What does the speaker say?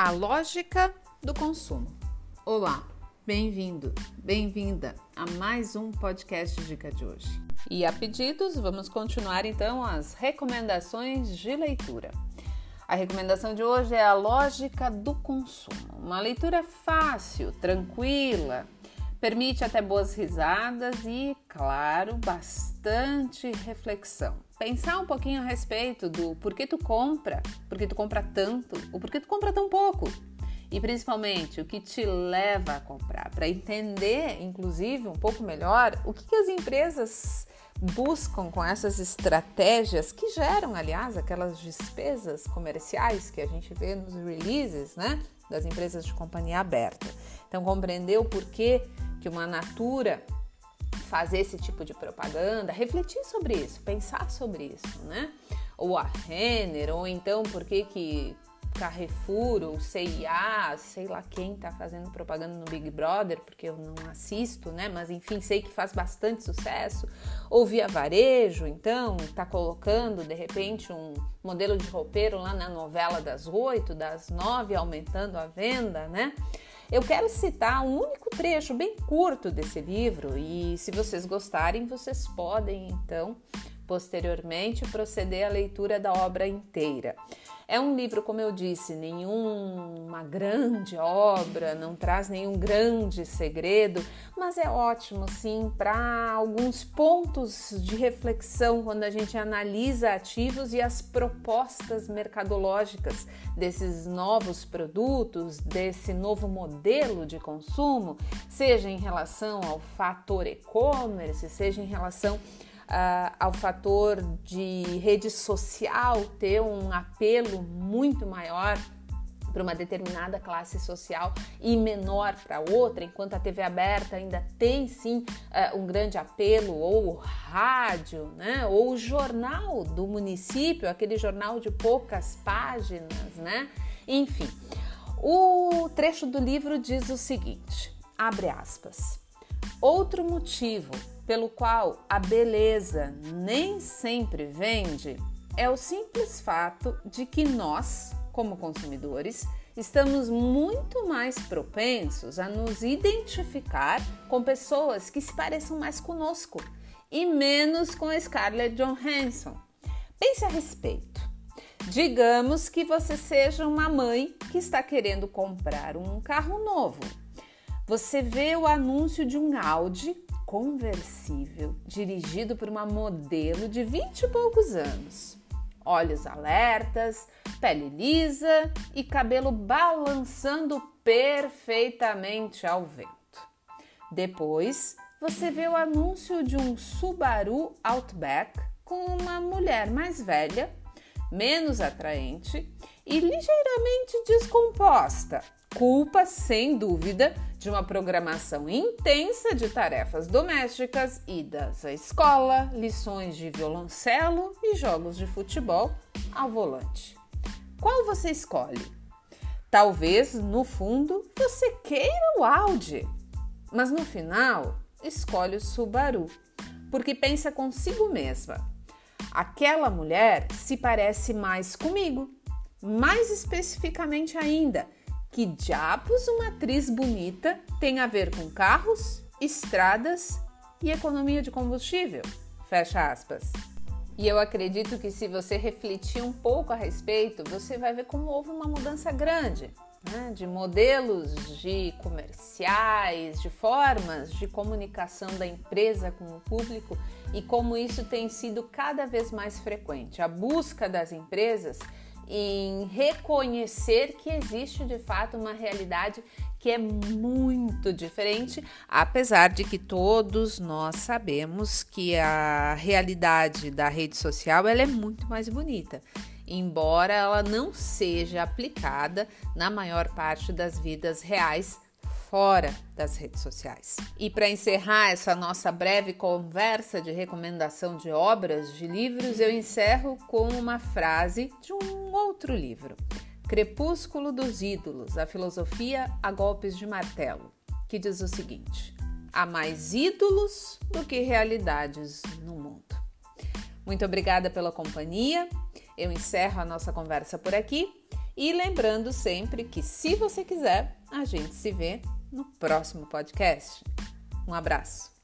A lógica do consumo. Olá, bem-vindo, bem-vinda a mais um podcast Dica de hoje. E a pedidos, vamos continuar então as recomendações de leitura. A recomendação de hoje é a lógica do consumo. Uma leitura fácil, tranquila, permite até boas risadas e, claro, bastante reflexão. Pensar um pouquinho a respeito do porquê tu compra, porquê tu compra tanto, ou porquê tu compra tão pouco. E principalmente o que te leva a comprar, para entender, inclusive, um pouco melhor o que, que as empresas buscam com essas estratégias que geram, aliás, aquelas despesas comerciais que a gente vê nos releases, né, das empresas de companhia aberta. Então, compreender o porquê que uma Natura faz esse tipo de propaganda, refletir sobre isso, pensar sobre isso, né? Ou a Renner, ou então por que que Carrefour ou CIA, sei lá quem tá fazendo propaganda no Big Brother, porque eu não assisto, né? Mas enfim, sei que faz bastante sucesso. Ou via varejo, então, tá colocando de repente um modelo de roupeiro lá na novela das oito, das nove, aumentando a venda, né? Eu quero citar um único trecho bem curto desse livro e, se vocês gostarem, vocês podem então posteriormente proceder à leitura da obra inteira. É um livro, como eu disse, nenhuma grande obra, não traz nenhum grande segredo, mas é ótimo sim para alguns pontos de reflexão quando a gente analisa ativos e as propostas mercadológicas desses novos produtos, desse novo modelo de consumo, seja em relação ao fator e-commerce, seja em relação uh, ao fator de rede social ter um apelo muito maior para uma determinada classe social e menor para outra, enquanto a TV aberta ainda tem sim uh, um grande apelo, ou o rádio, né? ou o jornal do município, aquele jornal de poucas páginas, né? Enfim, o trecho do livro diz o seguinte: abre aspas. Outro motivo pelo qual a beleza nem sempre vende é o simples fato de que nós, como consumidores, estamos muito mais propensos a nos identificar com pessoas que se pareçam mais conosco e menos com Scarlett Johansson. Pense a respeito. Digamos que você seja uma mãe que está querendo comprar um carro novo. Você vê o anúncio de um Audi conversível dirigido por uma modelo de vinte e poucos anos. Olhos alertas, pele lisa e cabelo balançando perfeitamente ao vento. Depois, você vê o anúncio de um Subaru Outback com uma mulher mais velha, menos atraente e ligeiramente descomposta. Culpa, sem dúvida, de uma programação intensa de tarefas domésticas, idas à escola, lições de violoncelo e jogos de futebol ao volante. Qual você escolhe? Talvez no fundo você queira o Audi, mas no final escolhe o Subaru, porque pensa consigo mesma. Aquela mulher se parece mais comigo, mais especificamente ainda que diabos uma atriz bonita tem a ver com carros, estradas e economia de combustível? Fecha aspas. E eu acredito que se você refletir um pouco a respeito, você vai ver como houve uma mudança grande né? de modelos de comerciais, de formas de comunicação da empresa com o público e como isso tem sido cada vez mais frequente. A busca das empresas em reconhecer que existe de fato uma realidade que é muito diferente, apesar de que todos nós sabemos que a realidade da rede social ela é muito mais bonita, embora ela não seja aplicada na maior parte das vidas reais fora das redes sociais. E para encerrar essa nossa breve conversa de recomendação de obras, de livros, eu encerro com uma frase de um outro livro, Crepúsculo dos Ídolos: A Filosofia a Golpes de Martelo, que diz o seguinte: há mais ídolos do que realidades no mundo. Muito obrigada pela companhia. Eu encerro a nossa conversa por aqui E lembrando sempre que, se você quiser, a gente se vê no próximo podcast. Um abraço!